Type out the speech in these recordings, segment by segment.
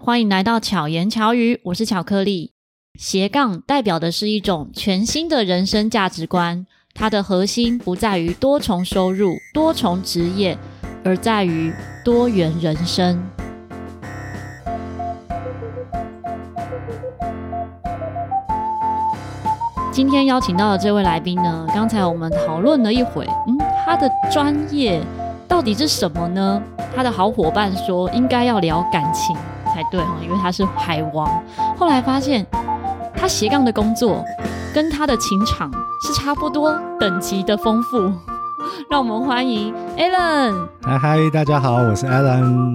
欢迎来到巧言巧语，我是巧克力。斜杠代表的是一种全新的人生价值观，它的核心不在于多重收入、多重职业，而在于多元人生。今天邀请到的这位来宾呢，刚才我们讨论了一会，嗯，他的专业到底是什么呢？他的好伙伴说应该要聊感情才对哈，因为他是海王。后来发现他斜杠的工作跟他的情场是差不多等级的丰富。让我们欢迎 Alan。嗨嗨，大家好，我是 Alan。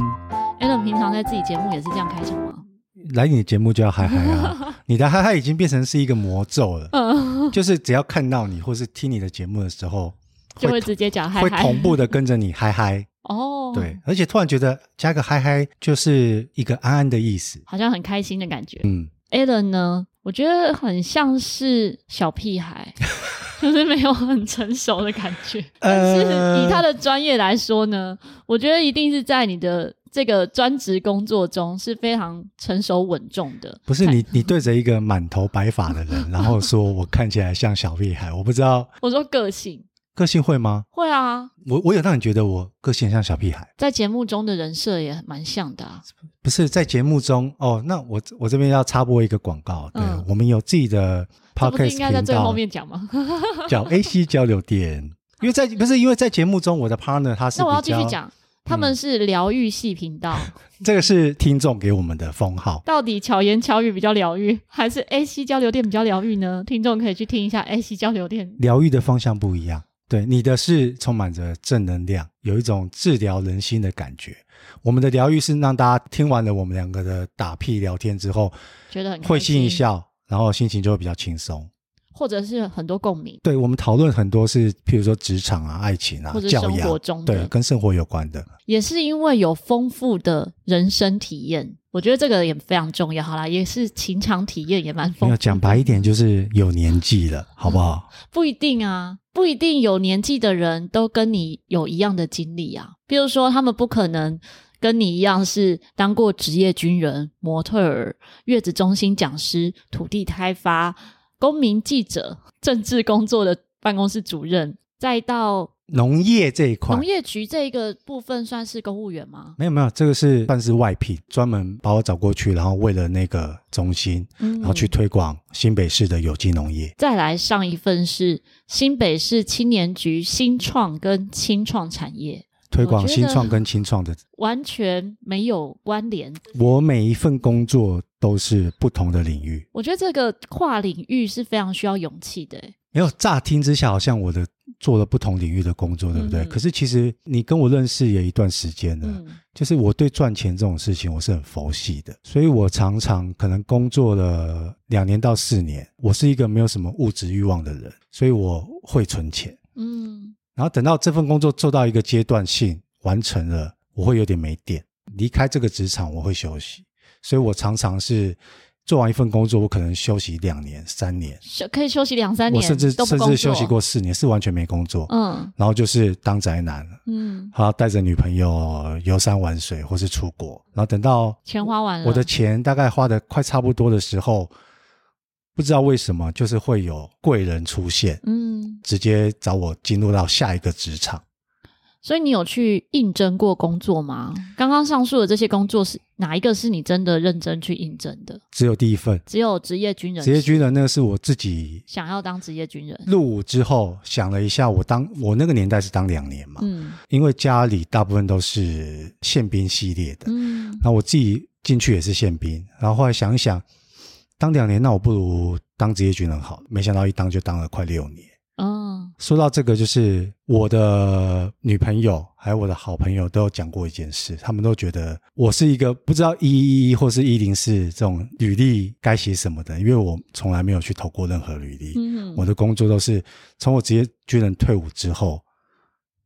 Alan 平常在自己节目也是这样开场吗？来你的节目就要嗨嗨啊！你的嗨嗨已经变成是一个魔咒了，就是只要看到你或是听你的节目的时候，就会直接讲嗨嗨，会同步的跟着你嗨嗨。哦，对，而且突然觉得加个嗨嗨就是一个安安的意思，好像很开心的感觉。嗯，Alan 呢，我觉得很像是小屁孩，就是没有很成熟的感觉。但是以他的专业来说呢，我觉得一定是在你的。这个专职工作中是非常成熟稳重的。不是你，你对着一个满头白发的人，然后说我看起来像小屁孩，我不知道。我说个性，个性会吗？会啊。我我有让你觉得我个性像小屁孩，在节目中的人设也蛮像的啊。不是在节目中哦，那我我这边要插播一个广告，对、嗯、我们有自己的 podcast 应该在最后面讲吗？叫 AC 交流电，因为在 不是因为在节目中我的 partner 他是，那我要继续讲。他们是疗愈系频道，嗯，这个是听众给我们的封号。到底巧言巧语比较疗愈，还是 AC 交流电比较疗愈呢？听众可以去听一下 AC 交流电。疗愈的方向不一样，对，你的是充满着正能量，有一种治疗人心的感觉。我们的疗愈是让大家听完了我们两个的打屁聊天之后，觉得很会心一笑，然后心情就会比较轻松。或者是很多共鸣，对，我们讨论很多是，譬如说职场啊、爱情啊、或者生活中的，对，跟生活有关的，也是因为有丰富的人生体验，我觉得这个也非常重要。好啦，也是情场体验也蛮丰富要。讲白一点，就是有年纪了，好不好？不一定啊，不一定有年纪的人都跟你有一样的经历啊。比如说，他们不可能跟你一样是当过职业军人、模特儿、月子中心讲师、土地开发。公民记者、政治工作的办公室主任，再到农业这一块，农业局这一个部分算是公务员吗？没有没有，这个是算是外聘，专门把我找过去，然后为了那个中心，嗯、然后去推广新北市的有机农业。再来上一份是新北市青年局新创跟青创产业。推广新创跟青创的完全没有关联。我每一份工作都是不同的领域。我觉得这个跨领域是非常需要勇气的。没有乍听之下，好像我的做了不同领域的工作，对不对？嗯、可是其实你跟我认识也一段时间了，嗯、就是我对赚钱这种事情我是很佛系的，所以我常常可能工作了两年到四年，我是一个没有什么物质欲望的人，所以我会存钱。嗯。然后等到这份工作做到一个阶段性完成了，我会有点没电，离开这个职场我会休息，所以我常常是做完一份工作，我可能休息两年、三年，可以休息两三年，我甚至甚至休息过四年，是完全没工作，嗯，然后就是当宅男，嗯，然后带着女朋友游山玩水或是出国，然后等到钱花完了，我的钱大概花的快差不多的时候。不知道为什么，就是会有贵人出现，嗯，直接找我进入到下一个职场。所以你有去应征过工作吗？刚刚上述的这些工作是哪一个是你真的认真去应征的？只有第一份，只有职业军人。职业军人那个是我自己想要当职业军人。入伍之后想了一下，我当我那个年代是当两年嘛，嗯，因为家里大部分都是宪兵系列的，嗯，那我自己进去也是宪兵，然后后来想一想。当两年，那我不如当职业军人好。没想到一当就当了快六年。哦，说到这个，就是我的女朋友还有我的好朋友都有讲过一件事，他们都觉得我是一个不知道一一一或是一零四这种履历该写什么的，因为我从来没有去投过任何履历。嗯，我的工作都是从我职业军人退伍之后，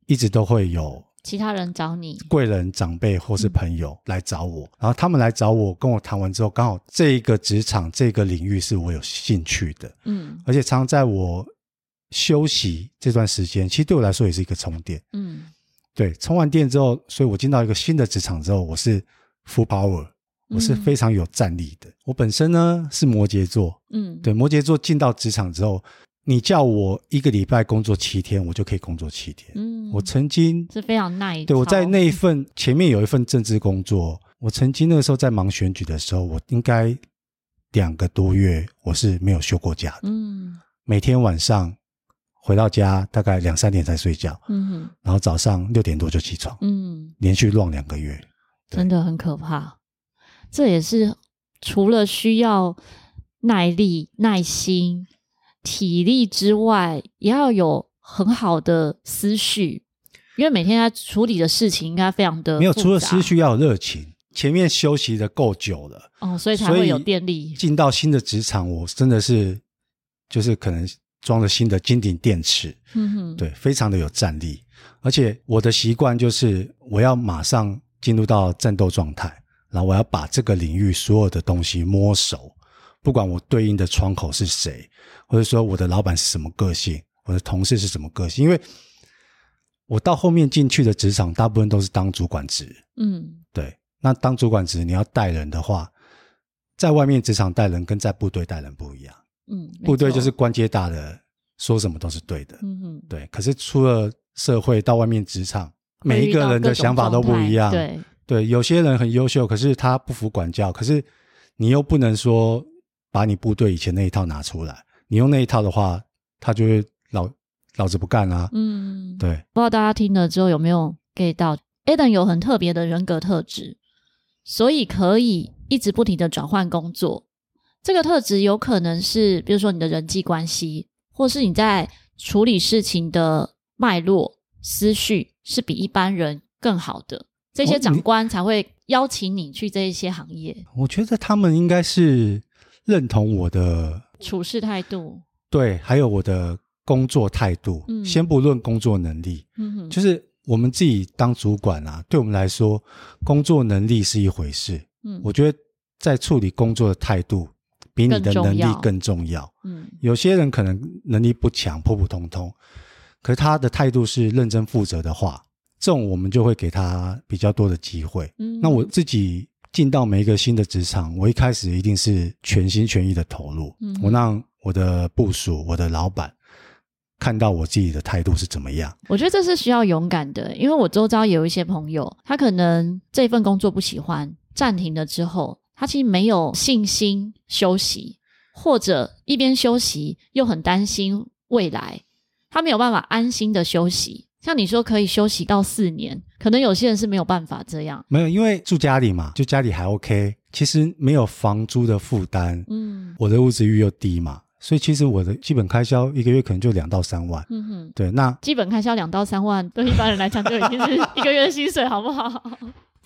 一直都会有。其他人找你，贵人、长辈或是朋友来找我，嗯、然后他们来找我，跟我谈完之后，刚好这一个职场、这个领域是我有兴趣的，嗯，而且常常在我休息这段时间，其实对我来说也是一个充电，嗯，对，充完电之后，所以我进到一个新的职场之后，我是 full power，我是非常有战力的。嗯、我本身呢是摩羯座，嗯，对，摩羯座进到职场之后，你叫我一个礼拜工作七天，我就可以工作七天。嗯，我曾经是非常耐。对，我在那一份前面有一份政治工作，我曾经那个时候在忙选举的时候，我应该两个多月我是没有休过假的。嗯，每天晚上回到家大概两三点才睡觉。嗯哼，然后早上六点多就起床。嗯，连续乱两个月。真的很可怕，这也是除了需要耐力、耐心、体力之外，也要有很好的思绪，因为每天要处理的事情应该非常的。没有，除了思绪要有热情，前面休息的够久了，哦，所以才会有电力。进到新的职场，我真的是就是可能装了新的金顶电池，嗯哼，对，非常的有战力，而且我的习惯就是我要马上。进入到战斗状态，然后我要把这个领域所有的东西摸熟，不管我对应的窗口是谁，或者说我的老板是什么个性，我的同事是什么个性，因为我到后面进去的职场，大部分都是当主管职。嗯，对。那当主管职，你要带人的话，在外面职场带人跟在部队带人不一样。嗯，部队就是官阶大的，说什么都是对的。嗯哼，对。可是出了社会到外面职场。每一个人的想法都不一样，对对，有些人很优秀，可是他不服管教，可是你又不能说把你部队以前那一套拿出来，你用那一套的话，他就会老老子不干啊。嗯，对。不知道大家听了之后有没有 get 到？Adam 有很特别的人格特质，所以可以一直不停的转换工作。这个特质有可能是，比如说你的人际关系，或是你在处理事情的脉络、思绪。是比一般人更好的，这些长官才会邀请你去这一些行业。我觉得他们应该是认同我的处事态度，对，还有我的工作态度。嗯，先不论工作能力，嗯哼，就是我们自己当主管啊，对我们来说，工作能力是一回事。嗯，我觉得在处理工作的态度比你的能力更重要。嗯，有些人可能能力不强，普普通通。可是他的态度是认真负责的话，这种我们就会给他比较多的机会。嗯，那我自己进到每一个新的职场，我一开始一定是全心全意的投入。嗯，我让我的部署、我的老板看到我自己的态度是怎么样。我觉得这是需要勇敢的，因为我周遭有一些朋友，他可能这份工作不喜欢，暂停了之后，他其实没有信心休息，或者一边休息又很担心未来。他没有办法安心的休息，像你说可以休息到四年，可能有些人是没有办法这样。没有，因为住家里嘛，就家里还 OK，其实没有房租的负担，嗯，我的物质欲又低嘛，所以其实我的基本开销一个月可能就两到三万，嗯哼，对，那基本开销两到三万，对一般人来讲就已经是一个月的薪水，好不好？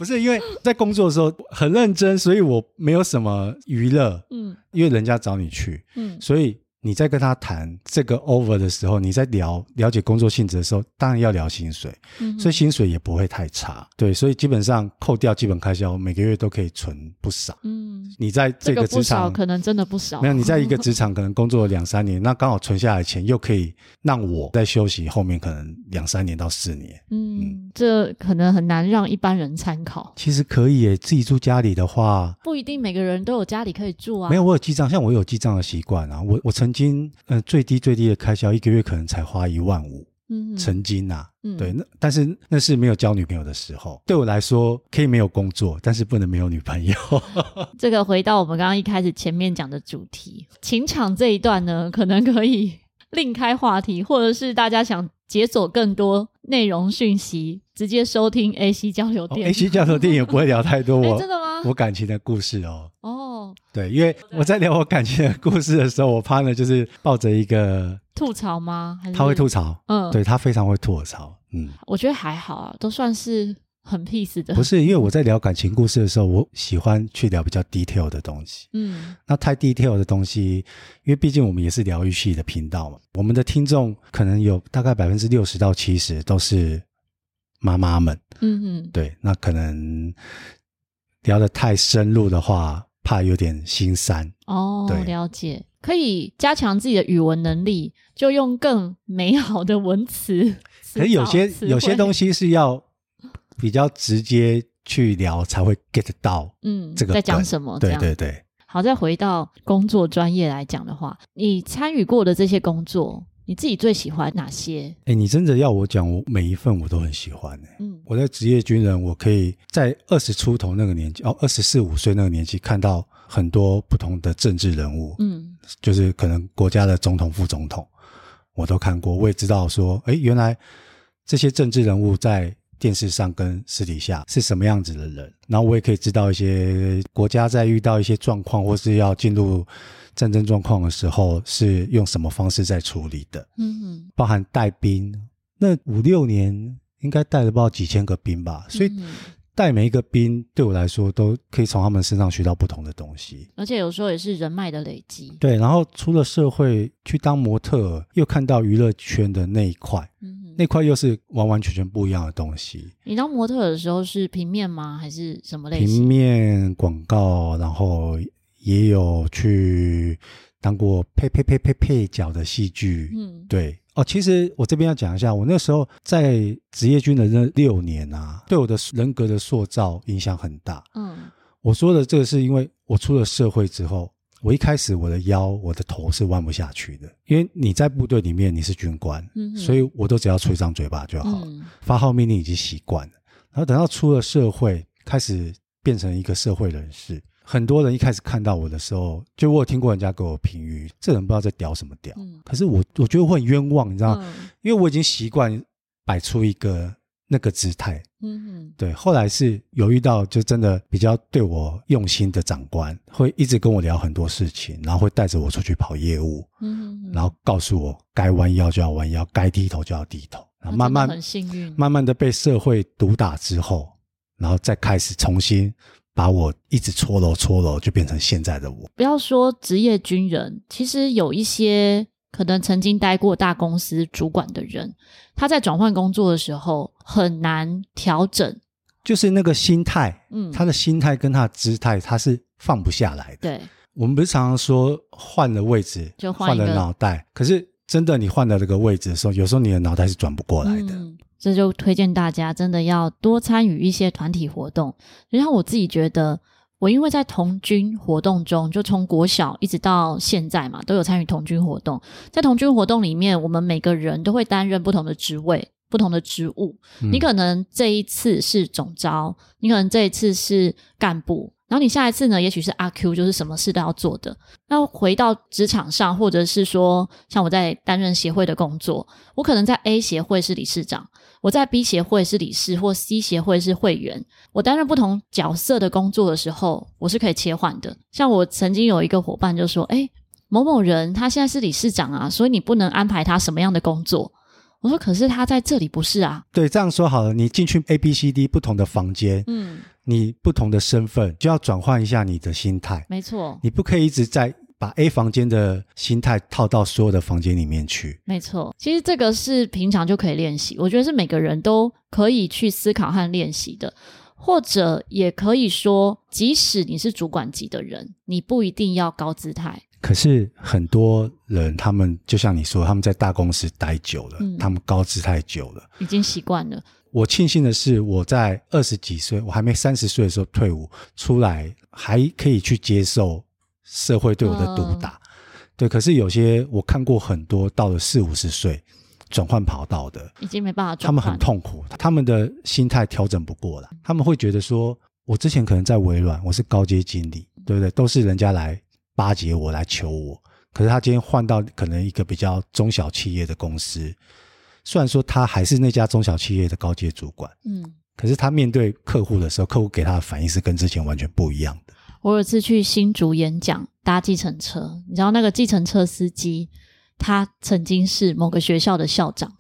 不是，因为在工作的时候很认真，所以我没有什么娱乐，嗯，因为人家找你去，嗯，所以。你在跟他谈这个 over 的时候，你在聊了解工作性质的时候，当然要聊薪水，嗯、所以薪水也不会太差。对，所以基本上扣掉基本开销，每个月都可以存不少。嗯，你在这个职场、这个、可能真的不少。没有，你在一个职场可能工作了两三年，那刚好存下来的钱又可以让我在休息后面可能两三年到四年。嗯，嗯这可能很难让一般人参考。其实可以耶，自己住家里的话，不一定每个人都有家里可以住啊。没有，我有记账，像我有记账的习惯啊，我我曾。曾经，呃，最低最低的开销一个月可能才花一万五。嗯，曾经呐、啊，嗯、对，那但是那是没有交女朋友的时候。对我来说，可以没有工作，但是不能没有女朋友。这个回到我们刚刚一开始前面讲的主题，情场这一段呢，可能可以另开话题，或者是大家想解锁更多内容讯息，直接收听 AC 交流电。哦、AC 交流电也不会聊太多我，真的吗？我感情的故事哦。哦。对，因为我在聊我感情的故事的时候，我怕呢就是抱着一个吐槽吗？还是他会吐槽？嗯，对他非常会吐槽。嗯，我觉得还好啊，都算是很 peace 的。不是，因为我在聊感情故事的时候，我喜欢去聊比较 detail 的东西。嗯，那太 detail 的东西，因为毕竟我们也是疗愈系的频道嘛，我们的听众可能有大概百分之六十到七十都是妈妈们。嗯嗯，对，那可能聊得太深入的话。怕有点心酸哦，对了解，可以加强自己的语文能力，就用更美好的文词。可是有些有些东西是要比较直接去聊才会 get 到，嗯，这个在讲什么？对对对。好，再回到工作专业来讲的话，你参与过的这些工作，你自己最喜欢哪些？哎，你真的要我讲，我每一份我都很喜欢。嗯，我在职业军人，我可以在二十出头那个年纪，哦，二十四五岁那个年纪，看到很多不同的政治人物。嗯，就是可能国家的总统、副总统，我都看过。我也知道说，哎，原来这些政治人物在。电视上跟私底下是什么样子的人，然后我也可以知道一些国家在遇到一些状况或是要进入战争状况的时候是用什么方式在处理的。嗯哼，包含带兵，那五六年应该带了不知道几千个兵吧，所以。带每一个兵对我来说，都可以从他们身上学到不同的东西，而且有时候也是人脉的累积。对，然后出了社会去当模特，又看到娱乐圈的那一块，嗯哼，那块又是完完全全不一样的东西。你当模特的时候是平面吗？还是什么类型？平面广告，然后也有去当过配配配配配角的戏剧，嗯，对。哦，其实我这边要讲一下，我那时候在职业军的那六年啊，对我的人格的塑造影响很大。嗯，我说的这个是因为我出了社会之后，我一开始我的腰、我的头是弯不下去的，因为你在部队里面你是军官，嗯，所以我都只要吹张嘴巴就好了，嗯，发号命令已经习惯了。然后等到出了社会，开始变成一个社会人士。很多人一开始看到我的时候，就我有听过人家给我评语，这人不知道在屌什么屌。嗯、可是我我觉得我很冤枉，你知道吗？嗯、因为我已经习惯摆出一个那个姿态。嗯哼，对。后来是有遇到就真的比较对我用心的长官，会一直跟我聊很多事情，然后会带着我出去跑业务。嗯哼，然后告诉我该弯腰就要弯腰，该低头就要低头。然后慢慢很幸运，慢慢的被社会毒打之后，然后再开始重新。把我一直搓揉搓揉，就变成现在的我。不要说职业军人，其实有一些可能曾经待过大公司主管的人，他在转换工作的时候很难调整，就是那个心态，嗯，他的心态跟他的姿态，他是放不下来的。对，我们不是常常说换了位置就换了脑袋，可是真的你换了这个位置的时候，有时候你的脑袋是转不过来的。嗯这就推荐大家真的要多参与一些团体活动。然后我自己觉得，我因为在童军活动中，就从国小一直到现在嘛，都有参与童军活动。在童军活动里面，我们每个人都会担任不同的职位、不同的职务。嗯、你可能这一次是总招，你可能这一次是干部。然后你下一次呢，也许是阿 Q，就是什么事都要做的。那回到职场上，或者是说，像我在担任协会的工作，我可能在 A 协会是理事长，我在 B 协会是理事，或 C 协会是会员。我担任不同角色的工作的时候，我是可以切换的。像我曾经有一个伙伴就说：“诶，某某人他现在是理事长啊，所以你不能安排他什么样的工作。”我说：“可是他在这里不是啊。”对，这样说好了，你进去 A、B、C、D 不同的房间，嗯。你不同的身份就要转换一下你的心态，没错，你不可以一直在把 A 房间的心态套到所有的房间里面去。没错，其实这个是平常就可以练习，我觉得是每个人都可以去思考和练习的，或者也可以说，即使你是主管级的人，你不一定要高姿态。可是很多人，他们就像你说，他们在大公司待久了，嗯、他们高姿态久了，已经习惯了。我庆幸的是，我在二十几岁，我还没三十岁的时候退伍出来，还可以去接受社会对我的毒打。嗯、对，可是有些我看过很多到了四五十岁转换跑道的，已经没办法转换，他们很痛苦，他们的心态调整不过来，他们会觉得说，我之前可能在微软，我是高阶经理，对不对？都是人家来巴结我，来求我，可是他今天换到可能一个比较中小企业的公司。虽然说他还是那家中小企业的高阶主管，嗯，可是他面对客户的时候，客户给他的反应是跟之前完全不一样的。我有一次去新竹演讲，搭计程车，你知道那个计程车司机，他曾经是某个学校的校长，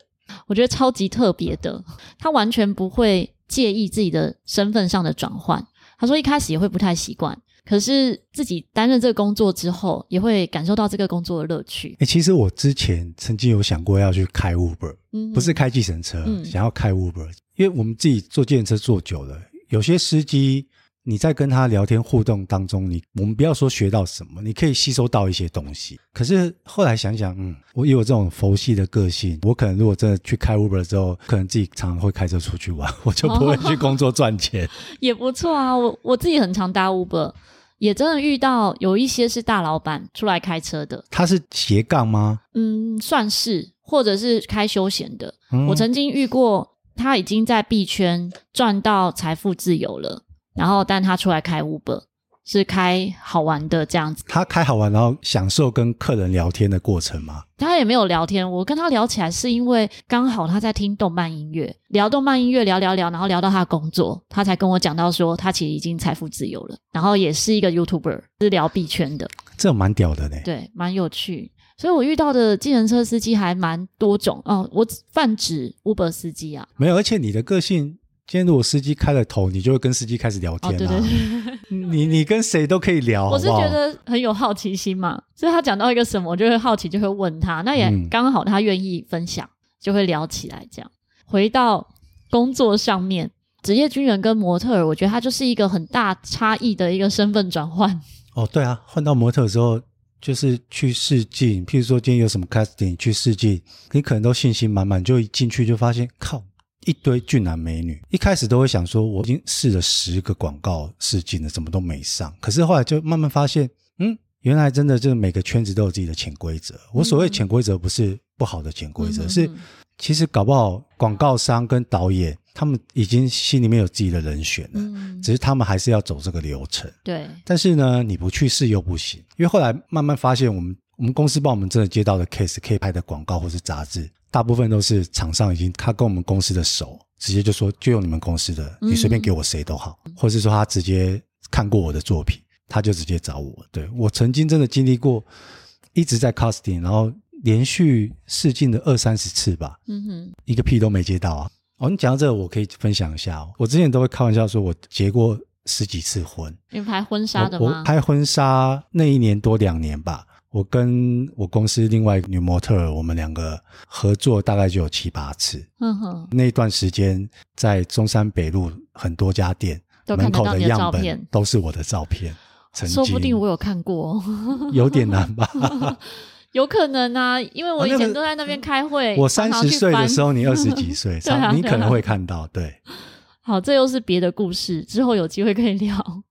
我觉得超级特别的，他完全不会介意自己的身份上的转换。他说一开始也会不太习惯。可是自己担任这个工作之后，也会感受到这个工作的乐趣。哎、欸，其实我之前曾经有想过要去开 Uber，嗯，不是开计程车，嗯、想要开 Uber，因为我们自己坐计程车坐久了，有些司机你在跟他聊天互动当中，你我们不要说学到什么，你可以吸收到一些东西。可是后来想想，嗯，我有这种佛系的个性，我可能如果真的去开 Uber 之后，可能自己常常会开车出去玩，我就不会去工作赚钱。也不错啊，我我自己很常搭 Uber，也真的遇到有一些是大老板出来开车的。他是斜杠吗？嗯，算是，或者是开休闲的。嗯，我曾经遇过。他已经在币圈赚到财富自由了，然后但他出来开 Uber 是开好玩的这样子。他开好玩，然后享受跟客人聊天的过程吗？他也没有聊天，我跟他聊起来是因为刚好他在听动漫音乐，聊动漫音乐聊聊聊，然后聊到他的工作，他才跟我讲到说他其实已经财富自由了，然后也是一个 YouTuber，是聊币圈的。这蛮屌的呢，对，蛮有趣。所以我遇到的计程车司机还蛮多种哦，我泛指 Uber 司机啊，没有，而且你的个性，今天如果司机开了头，你就会跟司机开始聊天啊，哦、对对对，你你跟谁都可以聊，我是觉得很有好奇心嘛，所以他讲到一个什么，我就会好奇，就会问他，那也刚好他愿意分享，嗯、就会聊起来。这样回到工作上面，职业军人跟模特儿，我觉得他就是一个很大差异的一个身份转换。哦，对啊，换到模特之后。就是去试镜，譬如说今天有什么 casting 去试镜，你可能都信心满满，就一进去就发现靠一堆俊男美女。一开始都会想说，我已经试了十个广告试镜了，怎么都没上。可是后来就慢慢发现，嗯，原来真的就是每个圈子都有自己的潜规则。我所谓潜规则不是不好的潜规则，嗯、是其实搞不好广告商跟导演。他们已经心里面有自己的人选了，嗯，只是他们还是要走这个流程。对，但是呢，你不去试又不行，因为后来慢慢发现，我们我们公司帮我们真的接到的 case，可以拍的广告或是杂志，大部分都是厂商已经他跟我们公司的熟，直接就说就用你们公司的，你随便给我谁都好，嗯，或是说他直接看过我的作品，他就直接找我。对，我曾经真的经历过一直在 casting，然后连续试镜的二三十次吧，嗯哼，一个屁都没接到啊。哦，你讲到这个，我可以分享一下哦。我之前都会开玩笑说，我结过十几次婚。你拍婚纱的吗？我拍婚纱那一年多两年吧，我跟我公司另外一个女模特，我们两个合作大概就有七八次。嗯哼。那一段时间在中山北路很多家店门口的样本都是我的照片。曾经。说不定我有看过。有点难吧？有可能啊，因为我以前都在那边开会。哦那个、我三十岁的时候，你 二十几岁，啊、你可能会看到。对，好，这又是别的故事，之后有机会可以聊。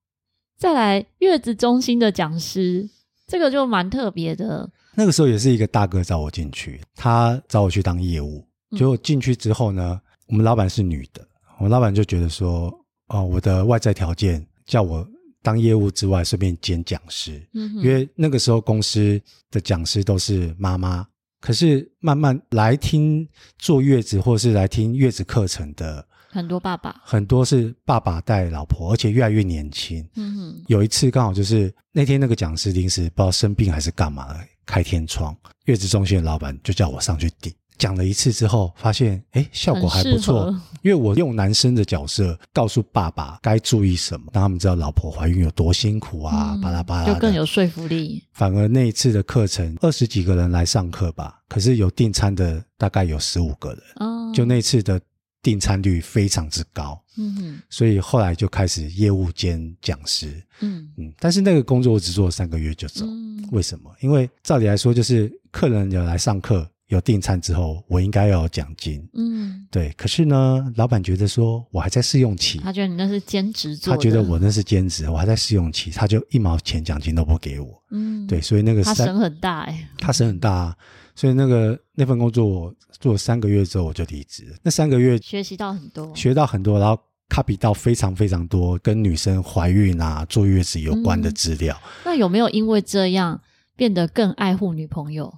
再来，月子中心的讲师，这个就蛮特别的。那个时候也是一个大哥找我进去，他找我去当业务。结果进去之后呢，我们老板是女的，我们老板就觉得说，哦，我的外在条件叫我。当业务之外，顺便兼讲师，嗯，因为那个时候公司的讲师都是妈妈，可是慢慢来听坐月子或是来听月子课程的很多爸爸，很多是爸爸带老婆，而且越来越年轻。嗯哼，有一次刚好就是那天那个讲师临时不知道生病还是干嘛，开天窗，月子中心的老板就叫我上去顶。讲了一次之后，发现哎，效果还不错。因为我用男生的角色告诉爸爸该注意什么，让他们知道老婆怀孕有多辛苦啊，巴拉巴拉，就更有说服力。反而那一次的课程，二十几个人来上课吧，可是有订餐的大概有十五个人。哦，就那次的订餐率非常之高。嗯哼，所以后来就开始业务兼讲师。嗯嗯，但是那个工作我只做了三个月就走。嗯，为什么？因为照理来说，就是客人有来上课。有订餐之后，我应该要有奖金。嗯，对。可是呢，老板觉得说我还在试用期，他觉得你那是兼职做，他觉得我那是兼职，我还在试用期，他就一毛钱奖金都不给我。嗯，对。所以那个他省很大哎，他省很大啊。所以那个那份工作我做了三个月之后我就离职。那三个月学习到很多，学到很多，然后 copy 到非常非常多跟女生怀孕啊、坐月子有关的资料。嗯。那有没有因为这样变得更爱护女朋友？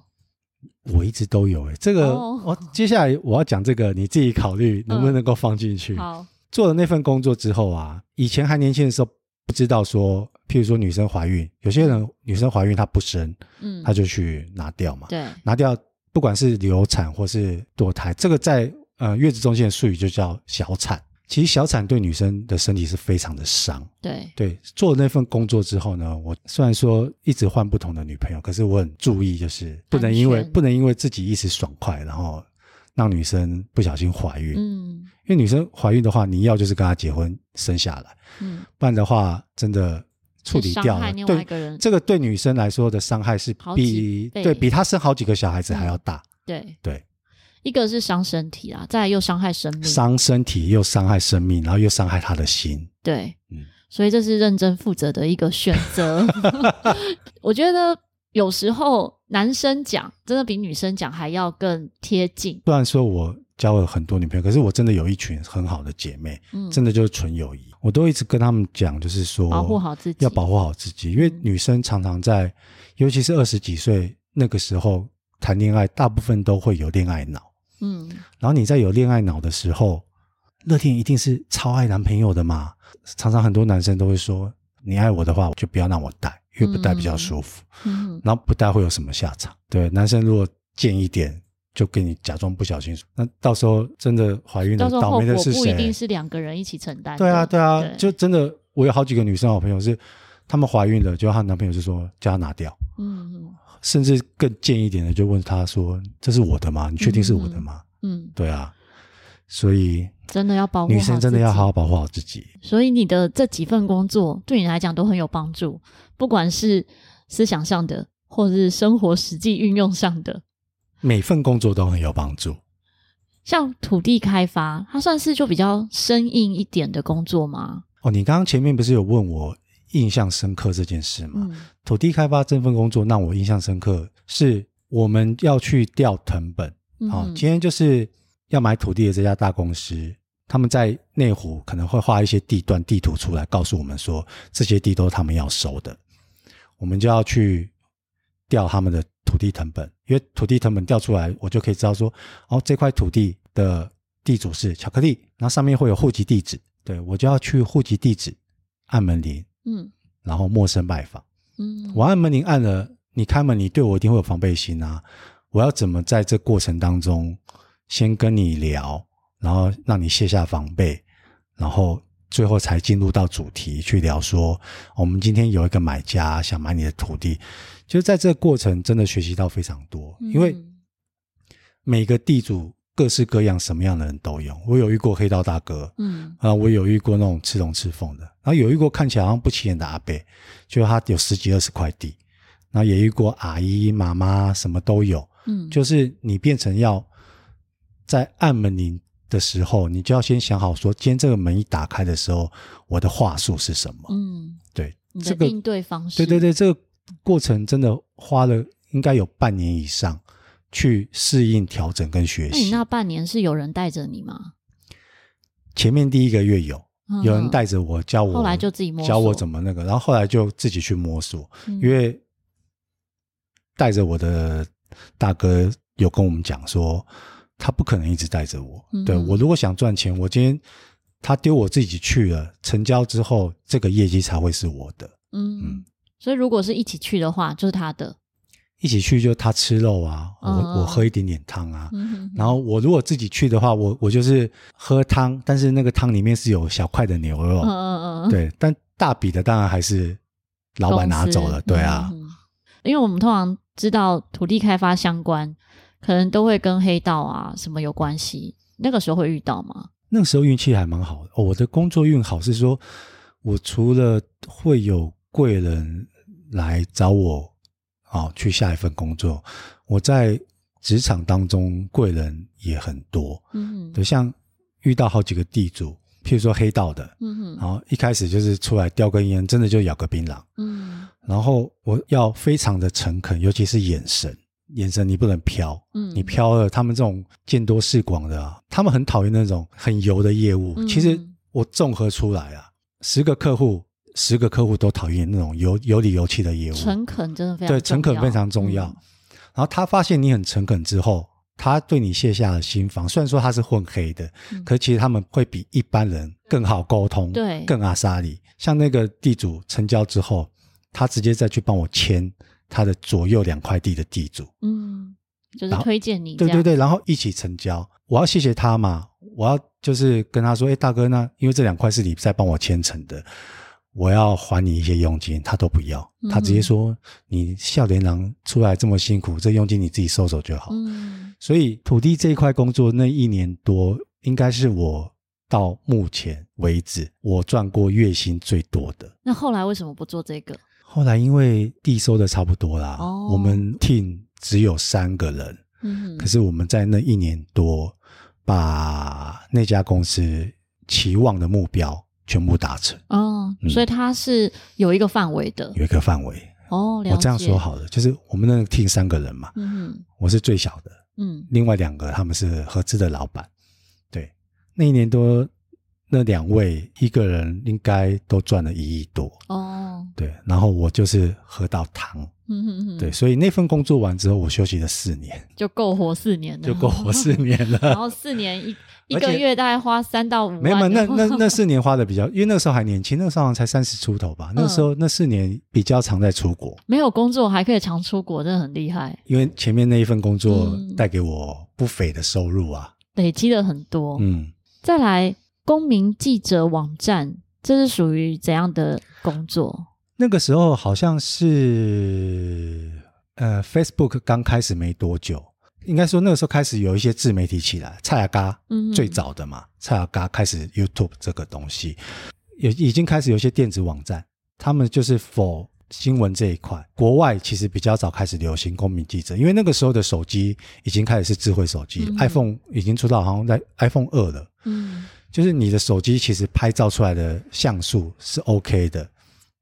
我一直都有诶，这个我、oh. 接下来我要讲这个，你自己考虑能不能够放进去。好、嗯，做了那份工作之后啊，以前还年轻的时候不知道说，譬如说女生怀孕，有些人女生怀孕她不生，嗯，她就去拿掉嘛，对，拿掉，不管是流产或是堕胎，这个在呃月子中心的术语就叫小产。其实小产对女生的身体是非常的伤。对对，做了那份工作之后呢，我虽然说一直换不同的女朋友，可是我很注意，就是不能因为不能因为自己一时爽快，然后让女生不小心怀孕。嗯，因为女生怀孕的话，你要就是跟她结婚生下来，嗯，不然的话真的处理掉了。对，这个对女生来说的伤害是比对比她生好几个小孩子还要大。嗯、对对，一个是伤身体啊，再来又伤害生命，伤身体又伤害生命，然后又伤害她的心。对，嗯，所以这是认真负责的一个选择。我觉得有时候男生讲真的比女生讲还要更贴近。虽然说我。交了很多女朋友，可是我真的有一群很好的姐妹，嗯，真的就是纯友谊。我都一直跟他们讲，就是说保护好自己，要保护好自己，因为女生常常在，尤其是二十几岁那个时候谈恋爱，大部分都会有恋爱脑，嗯，然后你在有恋爱脑的时候，乐天一定是超爱男朋友的嘛。常常很多男生都会说，你爱我的话，就不要让我带，因为不带比较舒服，嗯，然后不带会有什么下场？对，男生如果贱一点。就给你假装不小心，那到时候真的怀孕了，倒霉的是谁？不一定是两个人一起承担。对啊，对啊，对就真的，我有好几个女生好朋友是，她们怀孕了，就她男朋友就说叫她拿掉，嗯嗯，甚至更贱一点的，就问她说：“这是我的吗？你确定是我的吗？”嗯，嗯对啊，所以真的要保护女生，真的要好好保护好自己。所以你的这几份工作对你来讲都很有帮助，不管是思想上的，或者是生活实际运用上的。每份工作都很有帮助，像土地开发，它算是就比较生硬一点的工作吗？哦，你刚刚前面不是有问我印象深刻这件事吗？嗯、土地开发这份工作让我印象深刻，是我们要去调成本。哦，今天就是要买土地的这家大公司，他们在内湖可能会画一些地段地图出来，告诉我们说这些地都是他们要收的，我们就要去调他们的。土地成本，因为土地成本调出来，我就可以知道说，哦，这块土地的地主是巧克力，然后上面会有户籍地址，对，我就要去户籍地址按门铃，嗯，然后陌生拜访，嗯，我按门铃按了，你开门，你对我一定会有防备心啊，我要怎么在这过程当中先跟你聊，然后让你卸下防备，然后。最后才进入到主题去聊说，我们今天有一个买家想买你的土地，就在这个过程真的学习到非常多，因为每个地主各式各样什么样的人都有，我有遇过黑道大哥，嗯，啊，我有遇过那种吃龙吃凤的，然后有遇过看起来好像不起眼的阿伯，就他有十几二十块地，然后也遇过阿姨妈妈什么都有，嗯，就是你变成要在按门铃的时候，你就要先想好，说今天这个门一打开的时候，我的话术是什么？嗯，对，这个应对方式，对对对，这个过程真的花了应该有半年以上去适应、调整跟学习。那你那半年是有人带着你吗？前面第一个月有有人带着我教我，后来就自己摸索，教我怎么那个，然后后来就自己去摸索，嗯、因为带着我的大哥有跟我们讲说。他不可能一直带着我，嗯、对，我如果想赚钱，我今天他丢我自己去了，成交之后，这个业绩才会是我的。嗯，嗯，所以如果是一起去的话，就是他的。一起去就他吃肉啊，我、哦、我喝一点点汤啊。嗯、哼哼然后我如果自己去的话，我我就是喝汤，但是那个汤里面是有小块的牛肉。嗯嗯嗯。对，但大笔的当然还是老板拿走了。对啊、嗯，因为我们通常知道土地开发相关。可能都会跟黑道啊什么有关系，那个时候会遇到吗？那个时候运气还蛮好的，哦，我的工作运好是说，我除了会有贵人来找我，啊，去下一份工作，我在职场当中贵人也很多，嗯哼，就像遇到好几个地主，譬如说黑道的，嗯哼，然后一开始就是出来叼根烟，真的就咬个槟榔，嗯，然后我要非常的诚恳，尤其是眼神。眼神你不能飘，嗯，你飘了，他们这种见多识广的啊，他们很讨厌那种很油的业务。嗯、其实我综合出来啊，十个客户，十个客户都讨厌那种有有理有气的业务。诚恳真的非常对，诚恳非常重要。嗯、然后他发现你很诚恳之后，他对你卸下了心防。虽然说他是混黑的，嗯、可其实他们会比一般人更好沟通，对，更阿莎里。像那个地主成交之后，他直接再去帮我签。他的左右两块地的地主，嗯，就是推荐你，对对对，然后一起成交。我要谢谢他嘛，我要就是跟他说，哎，大哥，那因为这两块是你在帮我签成的，我要还你一些佣金，他都不要，他直接说，嗯、你笑脸郎出来这么辛苦，这佣金你自己收走就好。嗯，所以土地这一块工作那一年多，应该是我到目前为止我赚过月薪最多的。那后来为什么不做这个？后来因为地收的差不多啦，哦、我们 team 只有三个人，嗯，可是我们在那一年多把那家公司期望的目标全部达成。哦，嗯、所以它是有一个范围的，有一个范围。哦，我这样说好了，就是我们那个 team 三个人嘛，嗯，我是最小的，嗯，另外两个他们是合资的老板，对，那一年多。那两位一个人应该都赚了一亿多。哦，对，然后我就是喝到糖，嗯哼哼，对，所以那份工作完之后，我休息了四年，就够活四年了，就够活四年了。然后四年一一个月大概花三到五万，没有，那那那四年花的比较，因为那个时候还年轻，那个时候好像才三十出头吧。那时候那四年比较常在出国，没有工作还可以常出国，真的很厉害。因为前面那一份工作带给我不菲的收入啊，累积了很多。嗯，再来。公民记者网站，这是属于怎样的工作？那个时候好像是呃，Facebook 刚开始没多久，应该说那个时候开始有一些自媒体起来，蔡雅嘎最早的嘛，嗯、蔡雅嘎开始 YouTube 这个东西，也已经开始有一些电子网站，他们就是 for 新闻这一块。国外其实比较早开始流行公民记者，因为那个时候的手机已经开始是智慧手机，嗯、，iPhone 已经出到好像在 iPhone 二了，嗯。就是你的手机其实拍照出来的像素是 OK 的，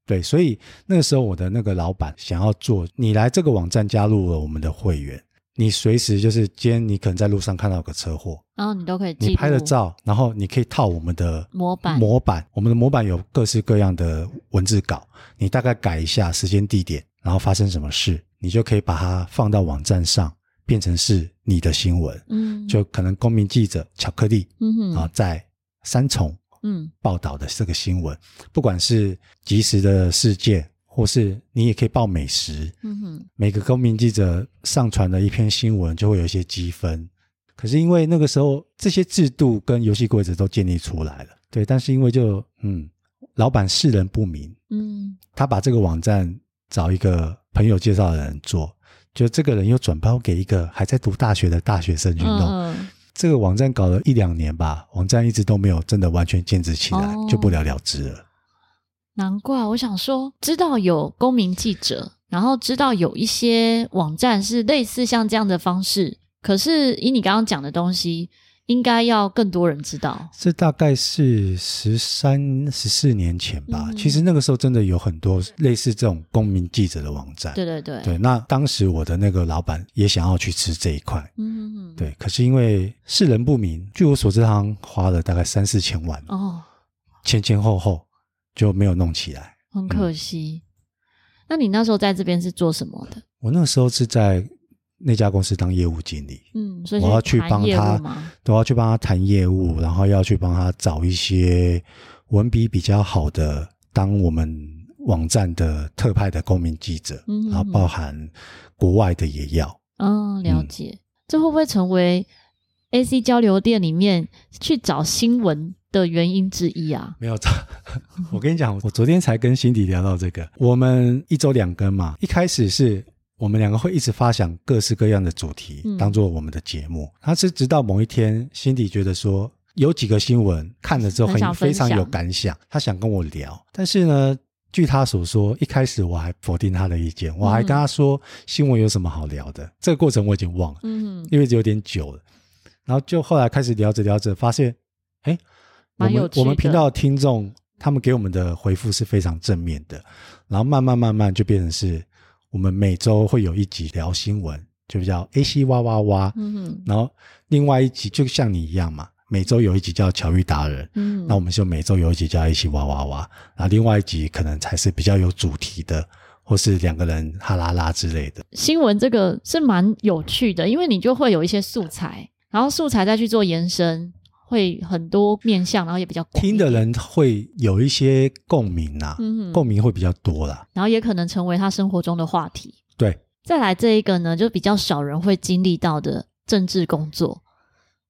对，所以那个时候我的那个老板想要做，你来这个网站加入了我们的会员，你随时就是今天你可能在路上看到有个车祸，然后你都可以，你拍了照，然后你可以套我们的模板，模板，我们的模板有各式各样的文字稿，你大概改一下时间地点，然后发生什么事，你就可以把它放到网站上，变成是你的新闻，嗯，就可能公民记者巧克力，嗯哼，啊在。三重，嗯，报道的这个新闻，嗯、不管是即时的事件，或是你也可以报美食，嗯哼，每个公民记者上传的一篇新闻就会有一些积分。可是因为那个时候这些制度跟游戏规则都建立出来了，对，但是因为就嗯，老板识人不明，嗯，他把这个网站找一个朋友介绍的人做，就这个人又转包给一个还在读大学的大学生去弄。嗯这个网站搞了一两年吧，网站一直都没有真的完全建制起来，哦、就不了了之了。难怪我想说，知道有公民记者，然后知道有一些网站是类似像这样的方式，可是以你刚刚讲的东西。应该要更多人知道。这大概是十三、十四年前吧。嗯、其实那个时候真的有很多类似这种公民记者的网站。对对对。对，那当时我的那个老板也想要去吃这一块。嗯嗯。对，可是因为世人不明，据我所知，他花了大概三四千万。哦。前前后后就没有弄起来，很可惜。嗯、那你那时候在这边是做什么的？我那时候是在。那家公司当业务经理，嗯，所以我要去帮他，都要去帮他谈业务，然后要去帮他找一些文笔比较好的，当我们网站的特派的公民记者，嗯哼哼，然后包含国外的也要。哦，了解。嗯、这会不会成为 AC 交流店里面去找新闻的原因之一啊？没有找，我跟你讲，我昨天才跟辛迪聊到这个，我们一周两更嘛，一开始是。我们两个会一直发想各式各样的主题，当做我们的节目。嗯、他是直到某一天，辛迪觉得说有几个新闻看了之后很，很非常有感想，他想跟我聊。但是呢，据他所说，一开始我还否定他的意见，我还跟他说新闻有什么好聊的。嗯、这个过程我已经忘了，嗯，因为有点久了。然后就后来开始聊着聊着，发现，哎，我们我们频道的听众他们给我们的回复是非常正面的。然后慢慢慢慢就变成是。我们每周会有一集聊新闻，就叫 AC 哇哇哇。嗯哼。然后另外一集就像你一样嘛，每周有一集叫巧遇达人。嗯。那我们就每周有一集叫 AC 哇哇哇。然后另外一集可能才是比较有主题的，或是两个人哈啦啦之类的。新闻这个是蛮有趣的，因为你就会有一些素材，然后素材再去做延伸。会很多面向，然后也比较听的人会有一些共鸣呐、啊，嗯、共鸣会比较多啦，然后也可能成为他生活中的话题。对，再来这一个呢，就比较少人会经历到的政治工作，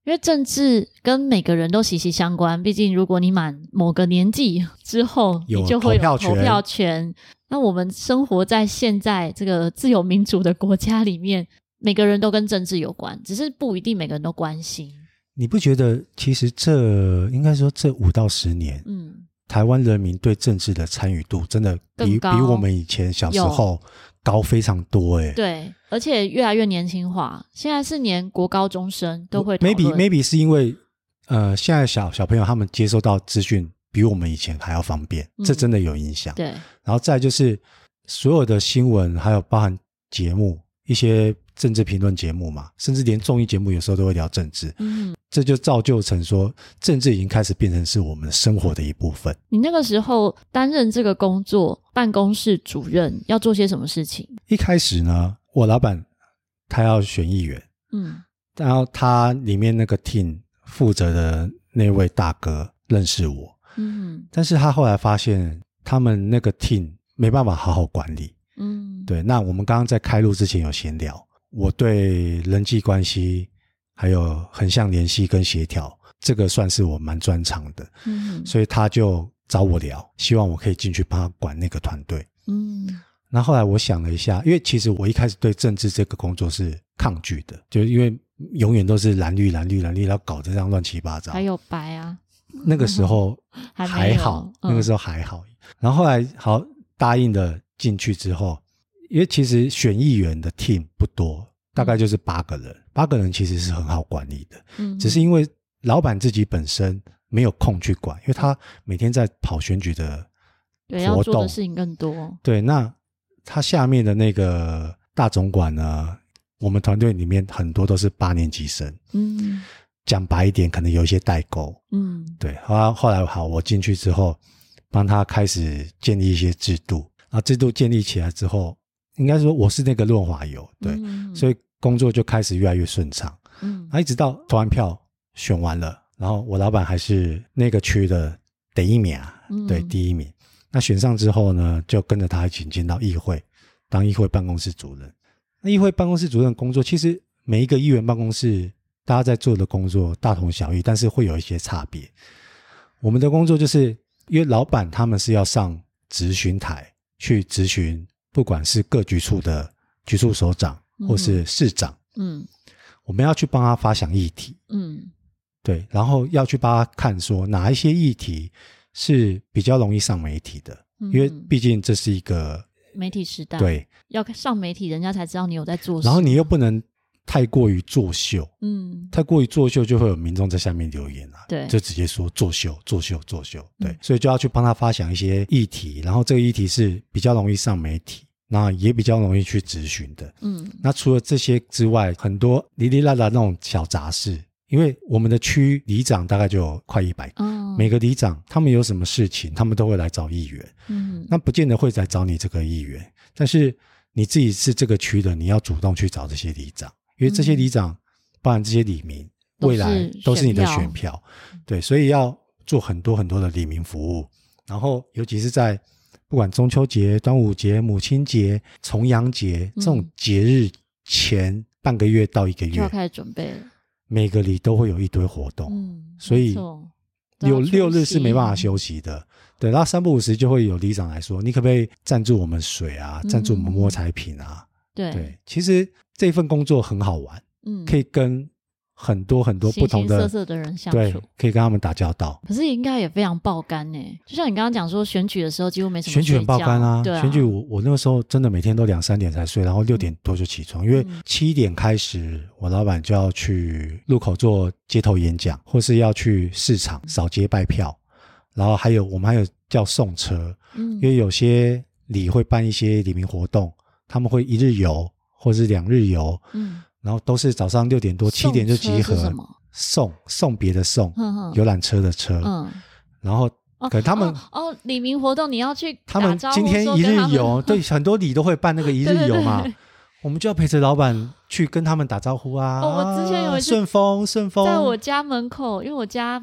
因为政治跟每个人都息息相关。毕竟，如果你满某个年纪之后，你就会有投票权。那我们生活在现在这个自由民主的国家里面，每个人都跟政治有关，只是不一定每个人都关心。你不觉得其实这应该说这五到十年，嗯，台湾人民对政治的参与度真的比比我们以前小时候高非常多哎。对，而且越来越年轻化，现在是连国高中生都会。Maybe maybe 是因为呃，现在小小朋友他们接收到资讯比我们以前还要方便，嗯、这真的有影响。对，然后再就是所有的新闻，还有包含节目一些。政治评论节目嘛，甚至连综艺节目有时候都会聊政治，嗯，这就造就成说政治已经开始变成是我们生活的一部分。你那个时候担任这个工作，办公室主任要做些什么事情？一开始呢，我老板他要选议员，嗯，然后他里面那个 team 负责的那位大哥认识我，嗯，但是他后来发现他们那个 team 没办法好好管理，嗯，对。那我们刚刚在开录之前有闲聊。我对人际关系还有横向联系跟协调，这个算是我蛮专长的。嗯，所以他就找我聊，希望我可以进去帮他管那个团队。嗯，那后来我想了一下，因为其实我一开始对政治这个工作是抗拒的，就是因为永远都是蓝绿蓝绿蓝绿，然后搞得这样乱七八糟。还有白啊，那个时候 还好，那个时候还好。然后后来好答应了进去之后。因为其实选议员的 team 不多，大概就是八个人。八个人其实是很好管理的，嗯，只是因为老板自己本身没有空去管，因为他每天在跑选举的活动，对，要做的事情更多。对，那他下面的那个大总管呢，我们团队里面很多都是八年级生，嗯，讲白一点，可能有一些代沟，嗯，对。后来后来好，我进去之后，帮他开始建立一些制度，啊制度建立起来之后。应该说我是那个润滑油，对，嗯、所以工作就开始越来越顺畅。嗯，啊，一直到投完票选完了，然后我老板还是那个区的第一名啊，嗯、对，第一名。那选上之后呢，就跟着他一起进到议会，当议会办公室主任。那议会办公室主任工作，其实每一个议员办公室大家在做的工作大同小异，但是会有一些差别。我们的工作就是因为老板他们是要上质询台去质询。不管是各局处的局处首长，或是市长，嗯，嗯，我们要去帮他发想议题，嗯，对，然后要去帮他看说哪一些议题是比较容易上媒体的，嗯，因为毕竟这是一个媒体时代，对，要上媒体，人家才知道你有在做什么，然后你又不能。太过于作秀，嗯，太过于作秀，就会有民众在下面留言啊，对，就直接说作秀、作秀、作秀，对，嗯、所以就要去帮他发想一些议题，然后这个议题是比较容易上媒体，那也比较容易去质询的，嗯，那除了这些之外，很多哩哩啦啦那种小杂事，因为我们的区里长大概就有快一百个，哦、每个里长他们有什么事情，他们都会来找议员，嗯，那不见得会来找你这个议员，但是你自己是这个区的，你要主动去找这些里长。因为这些里长，包含这些里民，未来都是你的选票，对，所以要做很多很多的里民服务。然后，尤其是在不管中秋节、端午节、母亲节、重阳节这种节日前半个月到一个月，就要开始准备了。每个里都会有一堆活动，嗯，所以有六日是没办法休息的。对，然后三不五时就会有里长来说：“你可不可以赞助我们水啊？赞助我们摸彩品啊？”对，对，其实。这份工作很好玩，嗯，可以跟很多很多不同的形形色色的人相处，对，可以跟他们打交道。可是应该也非常爆肝呢，就像你刚刚讲说，选举的时候几乎没什么。选举很爆肝啊，对啊，选举我我那个时候真的每天都两三点才睡，然后六点多就起床，嗯、因为七点开始，我老板就要去路口做街头演讲，或是要去市场扫街拜票，然后还有我们还有叫送车，嗯，因为有些里会办一些里民活动，他们会一日游。或者是两日游，嗯，然后都是早上六点多七点就集合，送送别的送，游览车的车，嗯，然后可他们哦，里明活动你要去，他们今天一日游，对，很多里都会办那个一日游嘛，我们就要陪着老板去跟他们打招呼啊。我之前有一次顺风顺风，在我家门口，因为我家。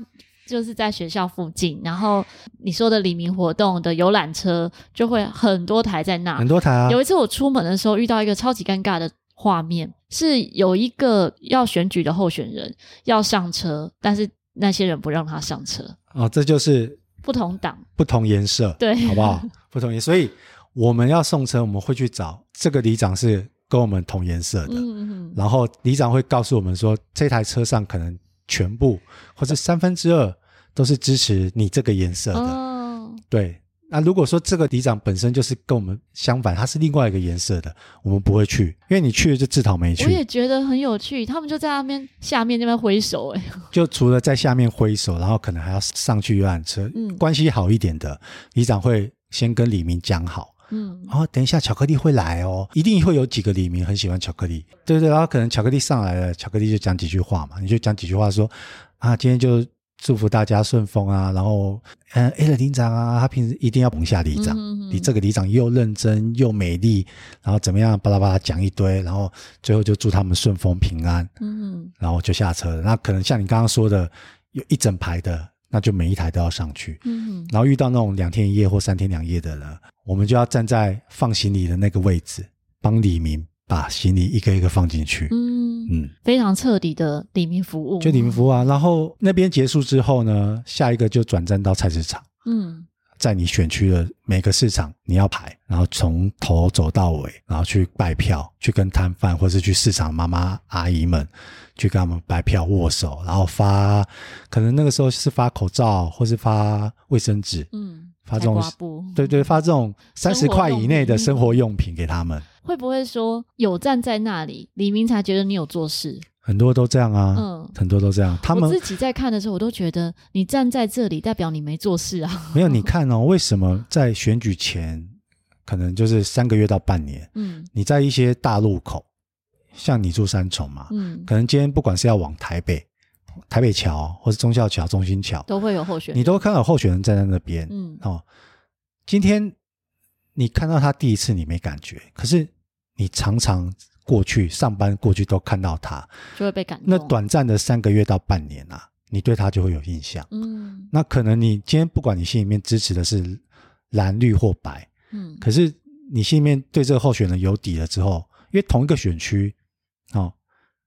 就是在学校附近，然后你说的黎明活动的游览车就会很多台在那，很多台啊。有一次我出门的时候遇到一个超级尴尬的画面，是有一个要选举的候选人要上车，但是那些人不让他上车。哦，这就是不同党、不同颜色，对，好不好？不同颜色，所以我们要送车，我们会去找这个里长是跟我们同颜色的，嗯嗯，然后里长会告诉我们说，这台车上可能。全部，或者三分之二都是支持你这个颜色的。哦，对。那如果说这个里长本身就是跟我们相反，他是另外一个颜色的，我们不会去，因为你去了就自讨没趣。我也觉得很有趣，他们就在那边下面那边挥手，哎，就除了在下面挥手，然后可能还要上去游览车。嗯，关系好一点的里长会先跟李明讲好，嗯，然后等一下巧克力会来哦，一定会有几个李明很喜欢巧克力，对对，然后可能巧克力上来了，巧克力就讲几句话嘛，你就讲几句话说啊，今天就。祝福大家顺风啊！然后，嗯，A 的里长啊，他平时一定要捧下里长。你这个里长又认真又美丽，然后怎么样？巴拉巴拉讲一堆，然后最后就祝他们顺风平安。嗯，然后就下车了。那可能像你刚刚说的，有一整排的，那就每一台都要上去。嗯，然后遇到那种两天一夜或三天两夜的呢，我们就要站在放行李的那个位置，帮李明把行李一个一个放进去。嗯。嗯，非常彻底的李明服务，就李明服务啊。然后那边结束之后呢，下一个就转战到菜市场。嗯，在你选区的每个市场，你要排，然后从头走到尾，然后去拜票，去跟摊贩或是去市场妈妈阿姨们去跟他们拜票握手，然后发，可能那个时候是发口罩或是发卫生纸。嗯。发这种对对，发这种三十块以内的生活用品给他们，会不会说有站在那里，李明才觉得你有做事？很多都这样啊，嗯，很多都这样。他们自己在看的时候，我都觉得你站在这里，代表你没做事啊。没有，你看哦，为什么在选举前，可能就是三个月到半年，嗯，你在一些大路口，像你住三重嘛，嗯，可能今天不管是要往台北。台北桥或是中校桥、中心桥都会有候选人，你都看到候选人站在那边。嗯，哦，今天你看到他第一次你没感觉，可是你常常过去上班过去都看到他，就会被感动。那短暂的三个月到半年啊，你对他就会有印象。嗯，那可能你今天不管你心里面支持的是蓝绿或白，嗯，可是你心里面对这个候选人有底了之后，因为同一个选区，哦，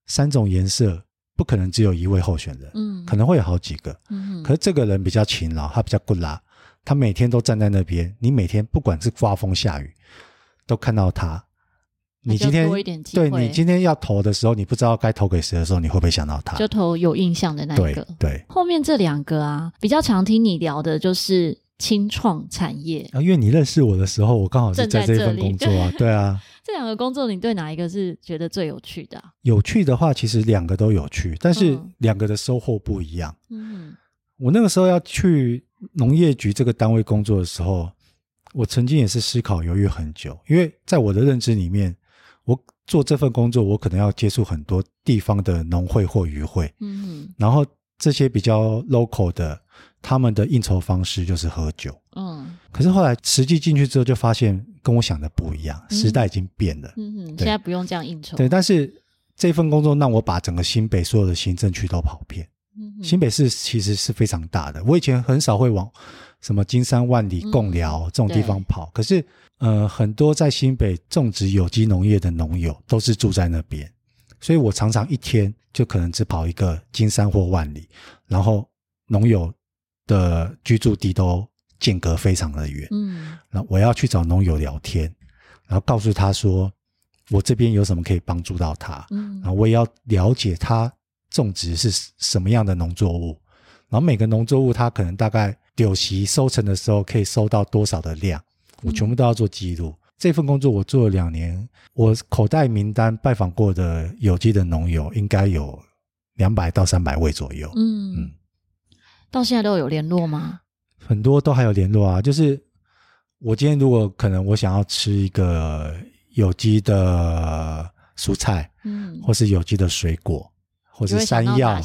三种颜色。不可能只有一位候选人，嗯，可能会有好几个，嗯，可是这个人比较勤劳，他比较固拉，他每天都站在那边，你每天不管是刮风下雨，都看到他。你今天对你今天要投的时候，你不知道该投给谁的时候，你会不会想到他？就投有印象的那一个。对，对。后面这两个啊，比较常听你聊的就是轻创产业啊，因为你认识我的时候，我刚好是在这份工作啊，对啊。这两个工作，你对哪一个是觉得最有趣的啊？有趣的话，其实两个都有趣，但是两个的收获不一样。嗯，我那个时候要去农业局这个单位工作的时候，我曾经也是思考犹豫很久，因为在我的认知里面，我做这份工作，我可能要接触很多地方的农会或渔会。嗯，然后这些比较 local 的。他们的应酬方式就是喝酒，嗯，可是后来实际进去之后，就发现跟我想的不一样，嗯、时代已经变了，嗯哼，现在不用这样应酬，对。但是这份工作让我把整个新北所有的行政区都跑遍，嗯，新北市其实是非常大的，我以前很少会往什么金山、万里、共寮这种地方跑，嗯、可是呃，很多在新北种植有机农业的农友都是住在那边，所以我常常一天就可能只跑一个金山或万里，然后农友。的居住地都间隔非常的远，嗯，那我要去找农友聊天，然后告诉他说我这边有什么可以帮助到他，嗯，然后我也要了解他种植是什么样的农作物，然后每个农作物他可能大概丢席收成的时候可以收到多少的量，我全部都要做记录。嗯，这份工作我做了两年，我口袋名单拜访过的有机的农友应该有两百到三百位左右，嗯嗯。到现在都有联络吗？很多都还有联络啊。就是我今天如果可能，我想要吃一个有机的蔬菜，嗯，或是有机的水果，或是山药，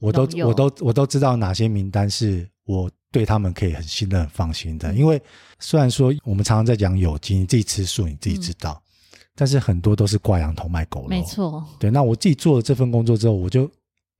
我都我都我都知道哪些名单是我对他们可以很信任、很放心的。因为虽然说我们常常在讲有机，你自己吃素，你自己知道，嗯，但是很多都是挂羊头卖狗肉。没错，对。那我自己做了这份工作之后，我就。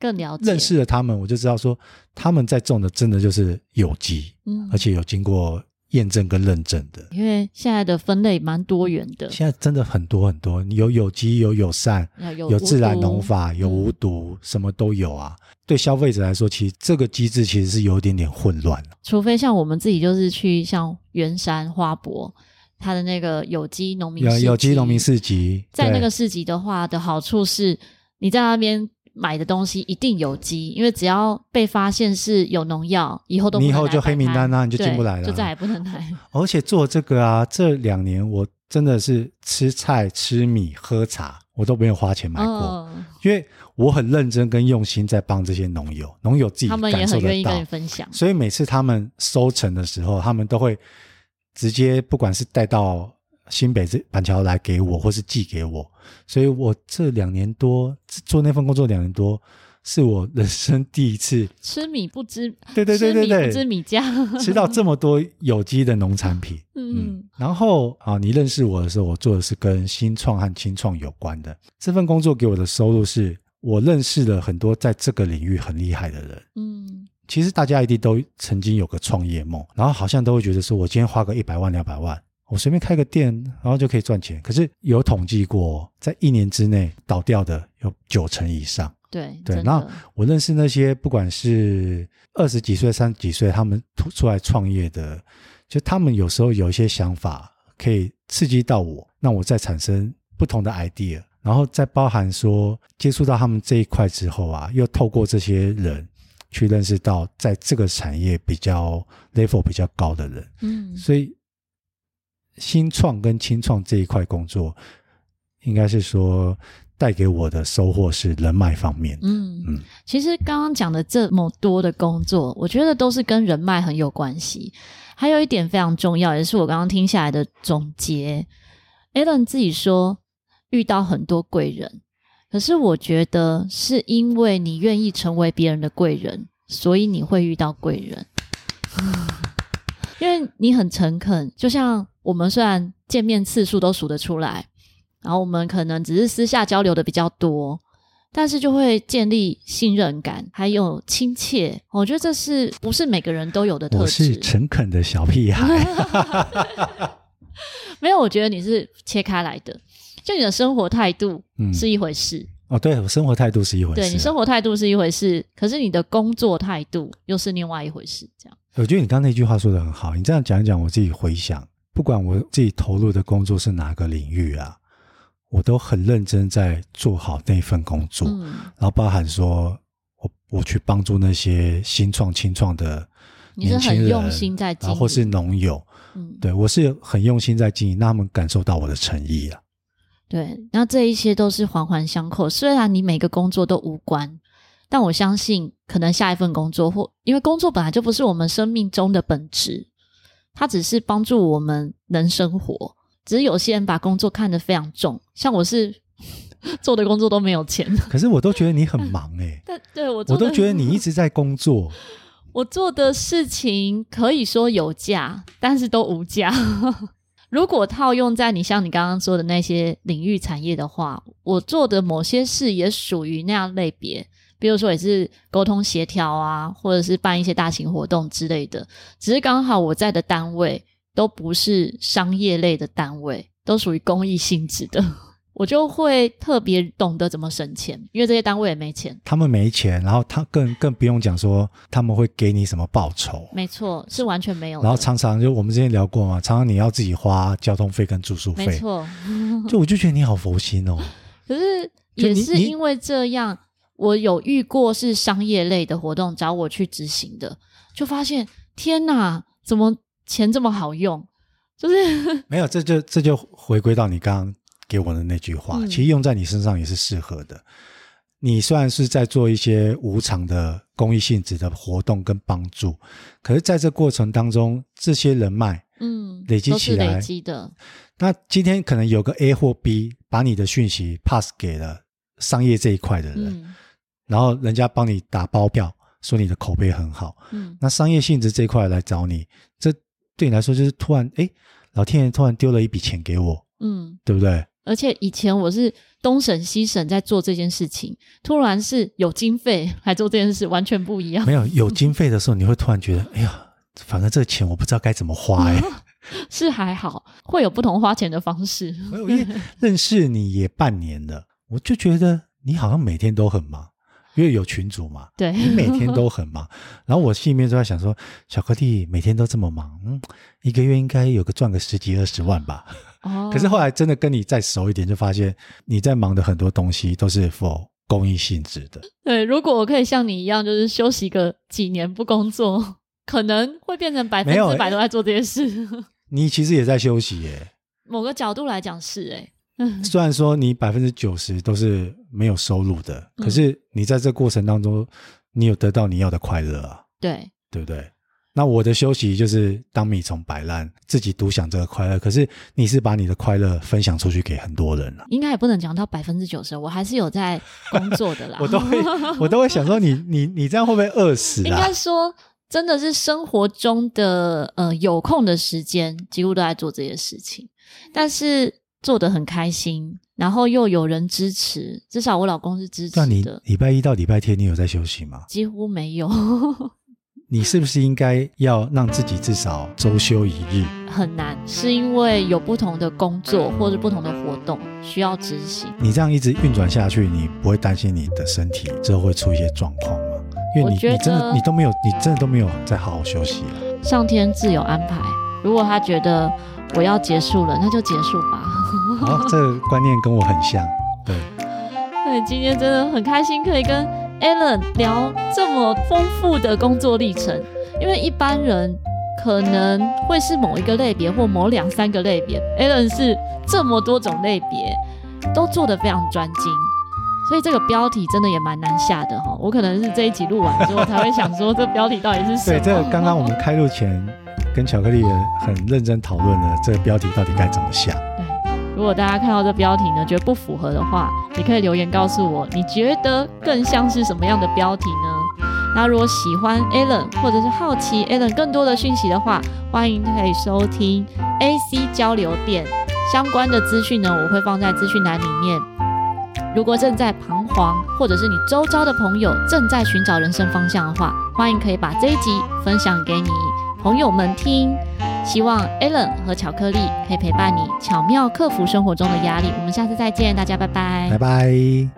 更了解，认识了他们，我就知道说他们在种的真的就是有机，嗯，而且有经过验证跟认证的。因为现在的分类蛮多元的，现在真的很多很多，有有机，有友善，有，有自然农法，有无毒，嗯、什么都有啊。对消费者来说，其实这个机制其实是有一点点混乱。除非像我们自己就是去像圆山花博，它的那个有机农民市集，有有机农民市集，在那个市集的话的好处是，你在那边。买的东西一定有机，因为只要被发现是有农药，以后都你以后就黑名单啊，你就进不来了，就再也不能来。而且做这个啊，这两年我真的是吃菜、吃米、喝茶，我都没有花钱买过，哦、因为我很认真跟用心在帮这些农友，农友自己他们也很愿意跟你分享。所以每次他们收成的时候，他们都会直接不管是带到。新北这板桥来给我，或是寄给我，所以我这两年多做那份工作两年多，是我人生第一次吃米不知对对对对对，不知米价，吃到这么多有机的农产品。嗯，嗯，然后啊，你认识我的时候，我做的是跟新创和青创有关的这份工作，给我的收入是我认识了很多在这个领域很厉害的人。嗯，其实大家一定都曾经有个创业梦，然后好像都会觉得说，我今天花个一百万两百万。我随便开个店，然后就可以赚钱。可是有统计过，在一年之内倒掉的有九成以上。对对，那我认识那些不管是二十几岁、三十几岁，他们出来创业的，就他们有时候有一些想法可以刺激到我，那我再产生不同的 idea，然后再包含说接触到他们这一块之后啊，又透过这些人去认识到在这个产业比较 level 比较高的人。嗯，所以。新创跟清创这一块工作，应该是说带给我的收获是人脉方面。嗯嗯，其实刚刚讲的这么多的工作，我觉得都是跟人脉很有关系。还有一点非常重要，也是我刚刚听下来的总结。Alan 自己说遇到很多贵人，可是我觉得是因为你愿意成为别人的贵人，所以你会遇到贵人。因为你很诚恳，就像。我们虽然见面次数都数得出来，然后我们可能只是私下交流的比较多，但是就会建立信任感，还有亲切。我觉得这是不是每个人都有的特质？我是诚恳的小屁孩，没有，我觉得你是切开来的。就你的生活态度是一回事，嗯、哦，对，我生活态度是一回事，对，你生活态度是一回事，可是你的工作态度又是另外一回事。这样，我觉得你刚刚那句话说的很好，你这样讲一讲，我自己回想。不管我自己投入的工作是哪个领域啊，我都很认真在做好那份工作，嗯、然后包含说我我去帮助那些新创、青创的年轻人，用心在经营，然后或是农友，嗯，对我是很用心在经营，让他们感受到我的诚意啊。对，那这一些都是环环相扣。虽然你每个工作都无关，但我相信，可能下一份工作或因为工作本来就不是我们生命中的本质。它只是帮助我们能生活，只是有些人把工作看得非常重，像我是 做的工作都没有钱，可是我都觉得你很 忙哎、欸。对，对我我都觉得你一直在工作。我做的事情可以说有价，但是都无价。如果套用在你像你刚刚说的那些领域产业的话，我做的某些事也属于那样类别。比如说也是沟通协调啊，或者是办一些大型活动之类的，只是刚好我在的单位都不是商业类的单位，都属于公益性质的，我就会特别懂得怎么省钱，因为这些单位也没钱，他们没钱，然后他更更不用讲说他们会给你什么报酬，没错，是完全没有。然后常常就我们之前聊过嘛，常常你要自己花交通费跟住宿费，没错，就我就觉得你好佛心哦，可是也是因为这样。我有遇过是商业类的活动找我去执行的，就发现天哪，怎么钱这么好用？就是没有，这就这就回归到你刚刚给我的那句话，嗯、其实用在你身上也是适合的。你虽然是在做一些无偿的公益性质的活动跟帮助，可是在这过程当中，这些人脉，嗯，累积起来，累积的。那今天可能有个 A 或 B 把你的讯息 pass 给了商业这一块的人。嗯然后人家帮你打包票，说你的口碑很好。嗯，那商业性质这一块来找你，这对你来说就是突然，哎，老天爷突然丢了一笔钱给我。嗯，对不对？而且以前我是东省西省在做这件事情，突然是有经费来做这件事，完全不一样。没有有经费的时候，你会突然觉得，哎呀，反正这个钱我不知道该怎么花。哎，是还好，会有不同花钱的方式。没有，因为认识你也半年了，我就觉得你好像每天都很忙。因为有群主嘛，对，你每天都很忙，然后我心里面就在想说，小克弟每天都这么忙，嗯，一个月应该有个赚个十几二十万吧。哦，可是后来真的跟你再熟一点，就发现你在忙的很多东西都是 for 公益性质的。对，如果我可以像你一样，就是休息个几年不工作，可能会变成百分之百都在做这些事。你其实也在休息耶。某个角度来讲是哎。虽然说你百分之九十都是没有收入的，嗯，可是你在这过程当中，你有得到你要的快乐啊？对，对不对？那我的休息就是当米虫摆烂，自己独享这个快乐。可是你是把你的快乐分享出去给很多人了，应该也不能讲到百分之九十，我还是有在工作的啦。我都会，我都会想说你，你你你这样会不会饿死啊？应该说，真的是生活中的呃有空的时间，几乎都在做这些事情，但是做的很开心，然后又有人支持，至少我老公是支持的。那你礼拜一到礼拜天，你有在休息吗？几乎没有。你是不是应该要让自己至少周休一日？很难，是因为有不同的工作或者不同的活动需要执行。你这样一直运转下去，你不会担心你的身体之后会出一些状况吗？因为你你真的你都没有，你真的都没有在好好休息啊。上天自有安排，如果他觉得我要结束了，那就结束吧。哦，这个观念跟我很像。对，对，今天真的很开心，可以跟 Alan 聊这么丰富的工作历程，因为一般人可能会是某一个类别或某两三个类别，Alan 是这么多种类别都做得非常专精，所以这个标题真的也蛮难下的哈。我可能是这一集录完之后才会想说，这标题到底是什么？对，这个刚刚我们开录前跟巧克力也很认真讨论了，这个标题到底该怎么下？如果大家看到这标题呢，觉得不符合的话，你可以留言告诉我，你觉得更像是什么样的标题呢？那如果喜欢 Alan 或者是好奇 Alan 更多的讯息的话，欢迎可以收听 AC 交流电相关的资讯呢，我会放在资讯栏里面。如果正在彷徨，或者是你周遭的朋友正在寻找人生方向的话，欢迎可以把这一集分享给你朋友们听。希望 Alan 和巧克力可以陪伴你，巧妙克服生活中的压力。我们下次再见，大家拜拜，拜拜。